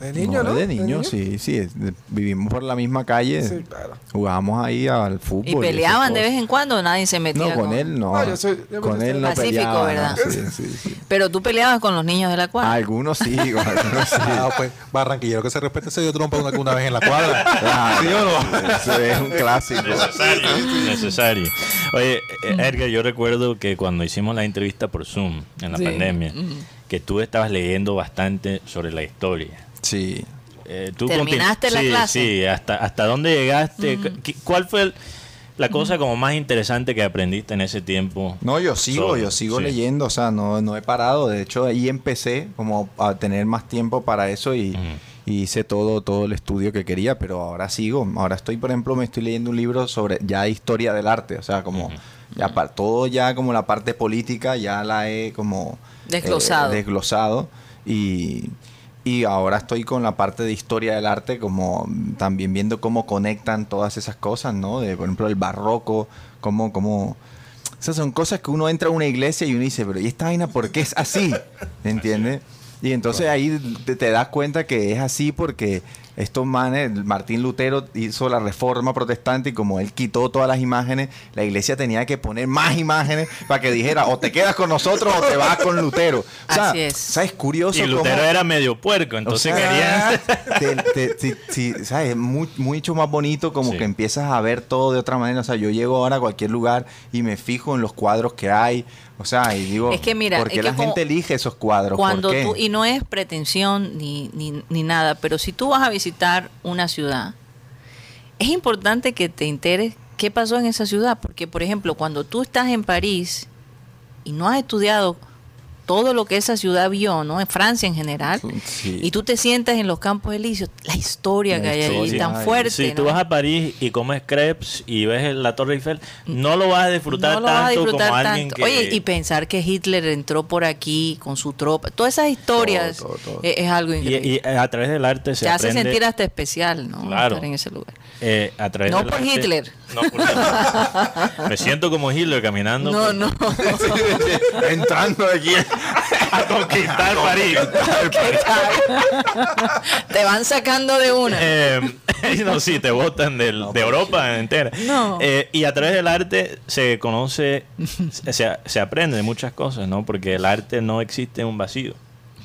De niño, ¿no? De niño, sí, sí. vivimos por la misma calle. Sí, claro. Jugábamos ahí al fútbol. ¿Y peleaban de vez en cuando nadie se metía? No, con él no. No, yo soy- yo con él no pacífico, peleaba, no, ¿verdad? Sí, sí, sí. Pero tú peleabas con los niños de la cuadra. Algunos sí, con algunos sí. Ah, pues, barranquillero que se respete se dio trompa una, una vez en la cuadra. Claro. ¿Sí o no? Eso es un clásico. Necesario, necesario. Oye, eh, Edgar, yo recuerdo que cuando hicimos la entrevista por Zoom en la Sí. pandemia, que tú estabas leyendo bastante sobre la historia. Sí. Eh, tú ¿Terminaste la sí, clase? Sí, hasta, hasta dónde llegaste. ¿Qué- ¿Cuál fue el- la cosa como más interesante que aprendiste en ese tiempo? No, yo sigo, Solo, yo sigo sí. leyendo, o sea, no, no he parado. De hecho, ahí empecé como a tener más tiempo para eso y, hice todo, todo el estudio que quería, pero ahora sigo. Ahora estoy, por ejemplo, me estoy leyendo un libro sobre ya historia del arte, o sea, como ya pa- todo ya como la parte política ya la he como Desglosado. eh, desglosado y y ahora estoy con la parte de historia del arte, como también viendo cómo conectan todas esas cosas, ¿no? De, por ejemplo, el barroco, cómo, cómo... Esas son cosas que uno entra a una iglesia y uno dice, pero ¿y esta vaina por qué es así? ¿Entiendes? Y entonces ahí te, te das cuenta que es así porque estos manes, Martín Lutero hizo la reforma protestante y como él quitó todas las imágenes, la iglesia tenía que poner más imágenes para que dijera, o te quedas con nosotros o te vas con Lutero. O sea, Así es. ¿sabes? Curioso. Y Lutero cómo- era medio puerco, entonces o sea, querían... te- te- sí, sí, ¿sabes? Es muy- mucho más bonito como Sí. que empiezas a ver todo de otra manera. O sea, yo llego ahora a cualquier lugar y me fijo en los cuadros que hay. O sea, y digo, Es que mira, ¿por qué es que la gente elige esos cuadros? ¿Por Cuando qué? tú, y no es pretensión ni, ni, ni nada, pero si tú vas a visitar una ciudad, es importante que te enteres qué pasó en esa ciudad, porque por ejemplo, cuando tú estás en París y no has estudiado todo lo que esa ciudad vio, ¿no? En Francia en general. Sí. Y tú te sientas en los campos elíseos, la historia La que hay ahí, tan Ay, fuerte. Si tú ¿no? vas a París y comes crepes y ves la Torre Eiffel, no lo vas a disfrutar No lo vas a tanto disfrutar como alguien tanto. que... Oye, y pensar que Hitler entró por aquí con su tropa, todas esas historias Todo, todo, todo. Es, es algo increíble. y a través del arte se Te hace sentir hasta especial, ¿no? Claro. Estar en ese lugar. eh, a través No del por arte- Hitler. No por Hitler. Me siento como Hitler caminando No, por- no. Entrando aquí. A conquistar París. Te van sacando de una. Eh, no, sí, te botan del- de Europa entera. No. Eh, y a través del arte se conoce, se, se aprende de muchas cosas, ¿no? Porque el arte no existe en un vacío.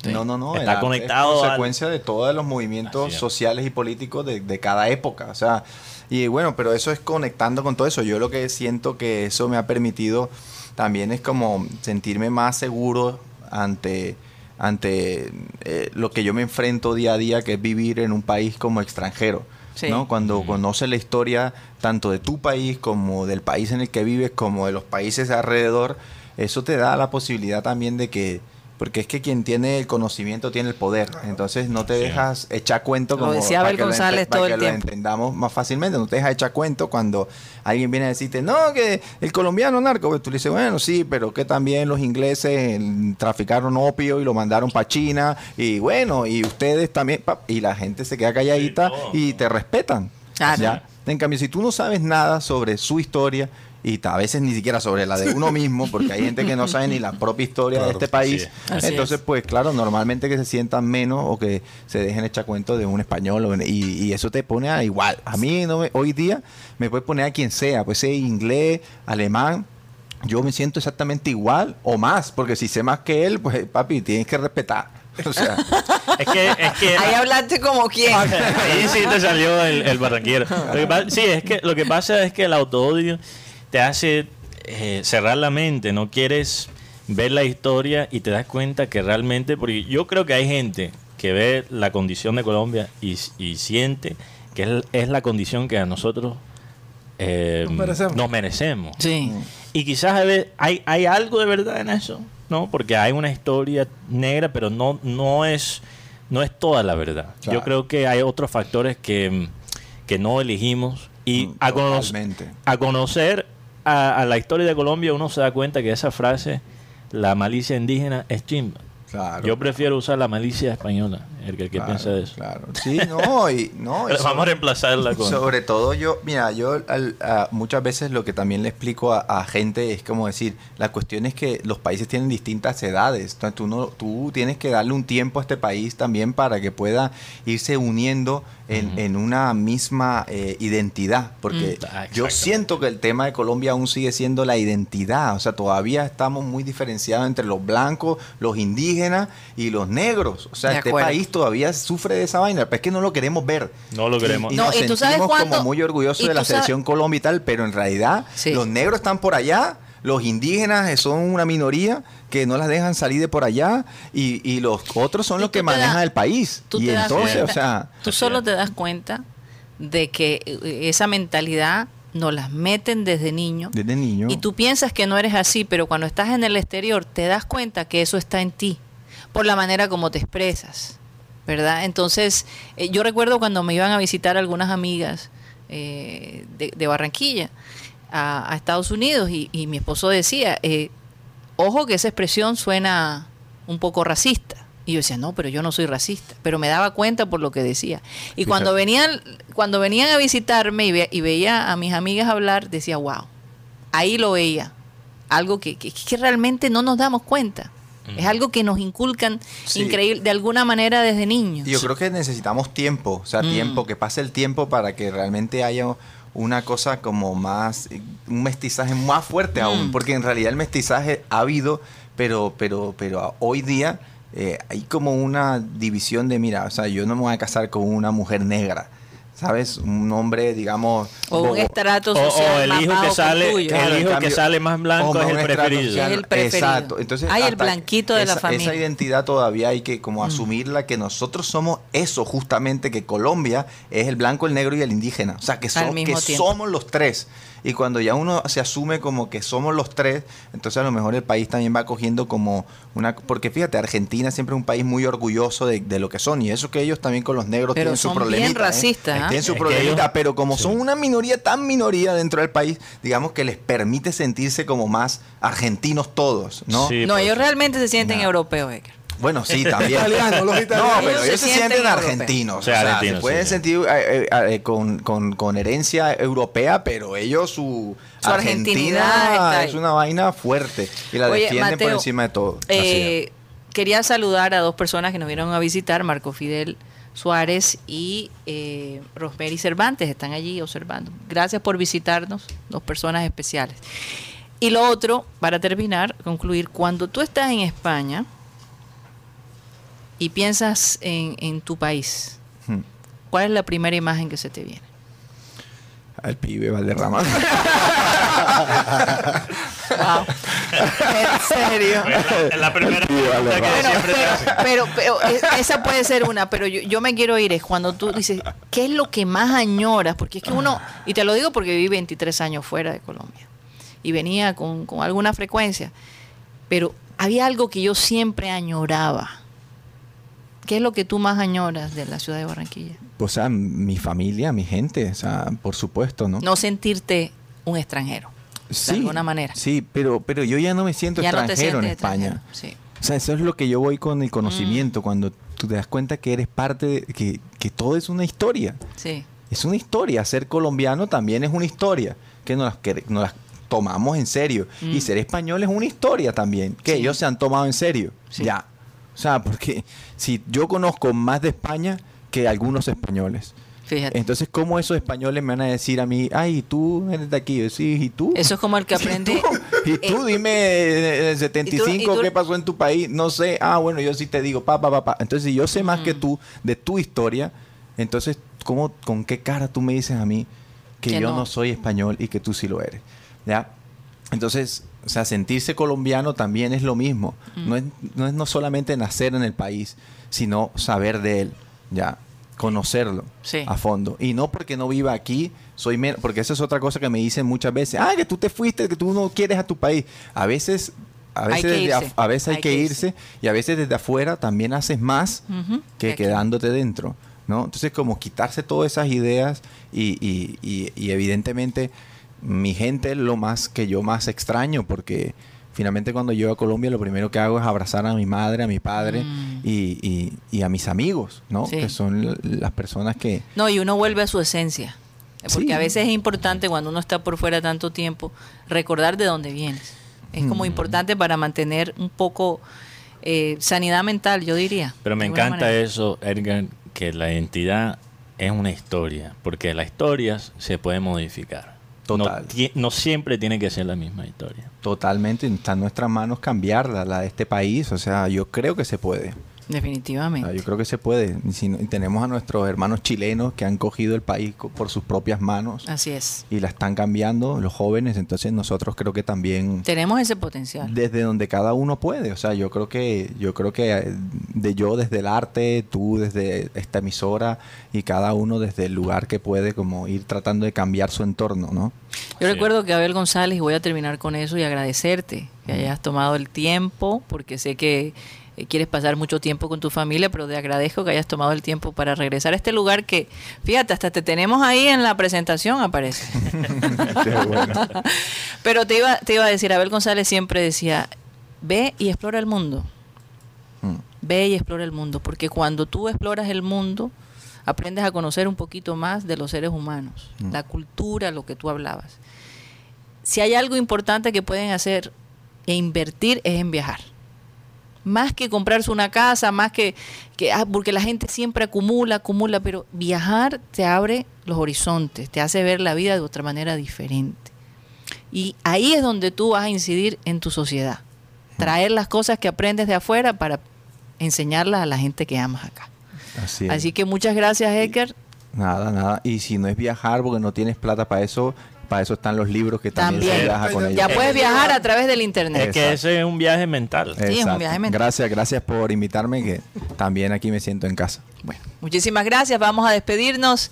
No, no, no. Está conectado Es al- consecuencia de todos los movimientos sociales y políticos de, de cada época. O sea, y bueno, pero eso es conectando con todo eso. Yo lo que siento que eso me ha permitido también es como sentirme más seguro ante ante eh, lo que yo me enfrento día a día, que es vivir en un país como extranjero. Sí. ¿no? Cuando conoces la historia tanto de tu país como del país en el que vives, como de los países de alrededor, eso te da la posibilidad también de que, porque es que quien tiene el conocimiento tiene el poder, entonces no te Sí. dejas echar cuento Lo como decía para Abel lo González para todo que el lo tiempo. entendamos más fácilmente, no te dejas echar cuento cuando alguien viene a decirte, no, que el colombiano narco, pues tú le dices, bueno, sí, pero que también los ingleses traficaron opio y lo mandaron para China, y bueno, y ustedes también, pa- y la gente se queda calladita Sí, no, y te respetan. Claro. ¿ya? En cambio, si tú no sabes nada sobre su historia, y a veces ni siquiera sobre la de uno mismo, porque hay gente que no sabe ni la propia historia Claro, de este país, es. entonces pues claro, normalmente que se sientan menos o que se dejen echar cuento de un español, y, y eso te pone a igual. A mí no me- hoy día me puede poner a quien sea, pues sea inglés, alemán, yo me siento exactamente igual o más, porque si sé más que él, pues papi, tienes que respetar. O sea, Es que, es que Ahí hablaste como quien. Ahí sí te salió el, el barranquero. Lo que pa- sí, es que lo que pasa es que el autoodio te hace eh, cerrar la mente, no quieres ver la historia y te das cuenta que realmente, porque yo creo que hay gente que ve la condición de Colombia y, y siente que es, es la condición que a nosotros eh, Nos merecemos. nos merecemos. Sí. Y quizás hay, hay algo de verdad en eso, ¿no? Porque hay una historia negra, pero no, no, es, no es toda la verdad. Claro. Yo creo que hay otros factores que, que no elegimos. Y Mm, a, cono- a conocer a, a la historia de Colombia uno se da cuenta que esa frase, la malicia indígena, es chimba. claro. Yo prefiero usar la malicia española, el que, el que claro, piensa de eso. Claro. Sí, no, y, no, y vamos a reemplazarla con... Sobre todo yo, mira, yo al- a- muchas veces lo que también le explico a, a gente es como decir, la cuestión es que los países tienen distintas edades, entonces tú, no, tú tienes que darle un tiempo a este país también para que pueda irse uniendo en, en una misma eh, identidad, porque Mm. Ah, yo siento que el tema de Colombia aún sigue siendo la identidad, o sea, todavía estamos muy diferenciados entre los blancos, los indígenas y los negros, o sea, De este acuerdo. país todavía sufre de esa vaina, pero es que no lo queremos ver. No lo queremos. Y, y No, nos y tú sabes sentimos cuánto- como muy orgullosos de la selección Colombia y tal, pero en realidad Sí. los negros están por allá, los indígenas son una minoría que no las dejan salir de por allá y, y los otros son los que manejan el país. Tú y te entonces, o sea, tú solo te das cuenta de que eh, esa mentalidad nos las meten desde niño. desde niño. Y tú piensas que no eres así, pero cuando estás en el exterior te das cuenta que eso está en ti, por la manera como te expresas, ¿verdad? Entonces, eh, yo recuerdo cuando me iban a visitar algunas amigas eh, de, de Barranquilla a, a Estados Unidos y, y mi esposo decía, eh, ojo que esa expresión suena un poco racista. Y yo decía, no, pero yo no soy racista. Pero me daba cuenta por lo que decía. Y cuando venían, cuando venían a visitarme y, ve- y veía a mis amigas hablar, decía, wow, ahí lo veía. Algo que, que, que realmente no nos damos cuenta. Es algo que nos inculcan Sí. increíble, de alguna manera desde niños. Yo creo que necesitamos tiempo, o sea, Mm. tiempo, que pase el tiempo para que realmente haya una cosa como más, un mestizaje más fuerte aún, Mm. porque en realidad el mestizaje ha habido, pero, pero, pero hoy día eh, hay como una división de, mira, o sea, yo no me voy a casar con una mujer negra. ¿Sabes? Un hombre, digamos... O un estrato O, social o el más hijo bajo que el sale. Claro, el hijo cambio, que sale más blanco es el preferido. Es el preferido. Exacto. Entonces, Ay, el blanquito de la familia. Mm. Esa identidad todavía hay que como asumirla que nosotros somos eso justamente que Colombia es el blanco, el negro y el indígena. O sea, que, somos los tres. Y cuando ya uno se asume como que somos los tres, entonces a lo mejor el país también va cogiendo como una... Porque fíjate, Argentina siempre es un país muy orgulloso de, de lo que son. Y eso que ellos también con los negros Pero tienen su son problemita. bien ¿eh? racistas, ¿ah? Tienen su problemita, ellos- pero como Sí. son una minoría tan minoría dentro del país, digamos que les permite sentirse como más argentinos todos, ¿no? Sí, No, ellos realmente se sienten No. europeos, Edgar. Bueno, sí, también. Italianos, los italianos. No, pero Ellos se se, sienten argentinos. O sea, argentinos, se pueden sí. sentir eh, eh, eh, con, con- con herencia europea, pero ellos su, Argentina es una vaina fuerte y la Oye, defienden por encima de todo. Eh, quería saludar a dos personas que nos vinieron a visitar, Marco Fidel Suárez y eh, Rosemary Cervantes, están allí observando. Gracias por visitarnos, dos personas especiales. Y lo otro, para terminar, concluir, cuando tú estás en España y piensas en, en tu país, Hmm. ¿cuál es la primera imagen que se te viene? Al pibe Valderrama. Wow. ¿En serio? Es la primera pregunta que vale. siempre te hacen. Pero, pero e- esa puede ser una, pero yo, yo me quiero ir es cuando tú dices, ¿qué es lo que más añoras? Porque es que uno, y te lo digo porque viví 23 años fuera de Colombia y venía con, con alguna frecuencia, pero había algo que yo siempre añoraba. ¿Qué es lo que tú más añoras de la ciudad de Barranquilla? o sea, mi familia, mi gente, o sea, por supuesto, ¿no? No sentirte un extranjero, de alguna manera. Sí, pero, pero yo ya no me siento Ya no te extranjero en España. extranjero, sí. O sea, eso es lo que yo voy con el Mm. conocimiento, cuando tú te das cuenta que eres parte, de, que, que todo es una historia. Sí. Es una historia. Ser colombiano también es una historia. Que nos las, que nos las tomamos en serio. Y ser español es una historia también. Que Mm. Sí. ellos se han tomado en serio. Sí. Ya. O sea, porque si yo conozco más de España que algunos españoles. Fíjate. Entonces, ¿cómo esos españoles me van a decir a mí, ay, tú eres de aquí? Yo, sí, ¿y tú? Eso es como el que aprende. ¿Y tú? ¿Y tú? eh, Dime, eh, en el 75, y tú- ¿qué pasó en tu país? No sé. Ah, bueno, yo sí te digo, pa, pa, pa, pa. Entonces, si yo sé más Mm. que tú de tu historia, entonces, ¿cómo, ¿con qué cara tú me dices a mí que, Que yo no. no. soy español y que tú sí lo eres? ¿Ya? Entonces, o sea, sentirse colombiano también es lo mismo. Mm. No, es, no es no solamente nacer en el país, sino saber de él, ¿ya? Conocerlo Sí. a fondo. Y no porque no viva aquí, soy menos, porque esa es otra cosa que me dicen muchas veces. Ah, que tú te fuiste, que tú no quieres a tu país. A veces, a Hay veces, que desde irse. a veces hay, Hay que, que irse. y a veces desde afuera también haces más que Que aquí. quedándote dentro. ¿no? Entonces, como quitarse todas esas ideas y, y- y- y evidentemente mi gente es lo más que yo más extraño porque finalmente cuando llego a Colombia lo primero que hago es abrazar a mi madre, a mi padre Mm. y, y- y a mis amigos, ¿no? Sí. Que son las personas que... No, y uno vuelve a su esencia. Porque Sí. a veces es importante cuando uno está por fuera tanto tiempo recordar de dónde vienes. Es como Mm. importante para mantener un poco eh, sanidad mental, yo diría. Pero me encanta manera. eso, Edgar, que la identidad es una historia, porque las historias se pueden modificar. Total. No, no siempre tiene que ser la misma historia. Totalmente, está en nuestras manos cambiarla, la de este país. O sea, yo creo que se puede. Definitivamente. sea, yo creo que se puede. Y si no- y tenemos a nuestros hermanos chilenos que han cogido el país co- por sus propias manos Así es. y la están cambiando, los jóvenes. Entonces nosotros creo que también Tenemos ese potencial. desde donde cada uno puede. O sea, yo creo que yo creo que eh, de yo desde el arte, tú desde esta emisora y cada uno desde el lugar que puede como ir tratando de cambiar su entorno, ¿no? Yo Sí. recuerdo que Abel González, y voy a terminar con eso y agradecerte que hayas tomado el tiempo, porque sé que quieres pasar mucho tiempo con tu familia, pero te agradezco que hayas tomado el tiempo para regresar a este lugar que, fíjate, hasta te tenemos ahí en la presentación, aparece. pero te iba, te iba a decir, Abel González siempre decía, ve y explora el mundo. Mm. Ve y explora el mundo, porque cuando tú exploras el mundo, aprendes a conocer un poquito más de los seres humanos, Mm. la cultura, lo que tú hablabas. Si hay algo importante que pueden hacer e invertir es en viajar. Más que comprarse una casa, más que, que ah, porque la gente siempre acumula, acumula, pero viajar te abre los horizontes, te hace ver la vida de otra manera diferente. Y ahí es donde tú vas a incidir en tu sociedad. Traer las cosas que aprendes de afuera para enseñarlas a la gente que amas acá. Así. Así que muchas gracias, Edgar. Nada, nada. Y si no es viajar porque no tienes plata para eso, para eso están los libros que también, También. se viaja con ellos. Ya puedes viajar a través del internet. Es que ese es un viaje mental. Sí, es un Exacto. viaje mental. Gracias, gracias por invitarme, que también aquí me siento en casa. Bueno, muchísimas gracias. Vamos a despedirnos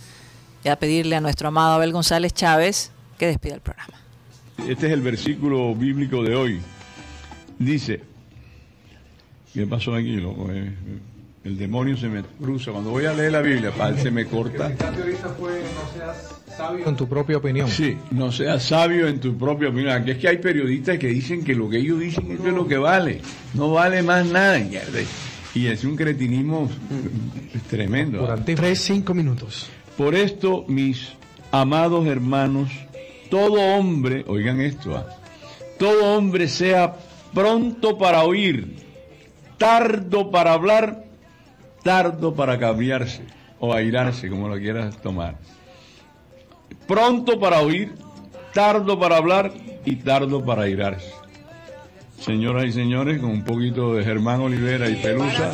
y a pedirle a nuestro amado Abel González Chávez que despida el programa. Este es el versículo bíblico de hoy. Dice, ¿qué pasó aquí? loco? Eh, El demonio se me cruza. Cuando voy a leer la Biblia, pa, se me corta. Con tu propia opinión. Sí, no seas sabio en tu propia opinión. Aquí es que hay periodistas que dicen que lo que ellos dicen esto es lo que vale. No vale más nada. Y es un cretinismo tremendo. Durante tres, cinco minutos. Por esto, mis amados hermanos, todo hombre, oigan esto, ah, todo hombre sea pronto para oír, tardo para hablar, tardo para cambiarse o airarse, como lo quieras tomar. Pronto para oír, tardo para hablar y tardo para airarse. Señoras y señores, con un poquito de Germán Olivera y Pelusa,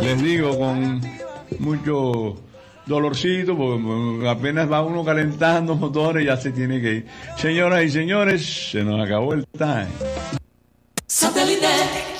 les digo con mucho dolorcito, porque apenas va uno calentando motores, ya se tiene que ir. Señoras y señores, se nos acabó el time. Satellite.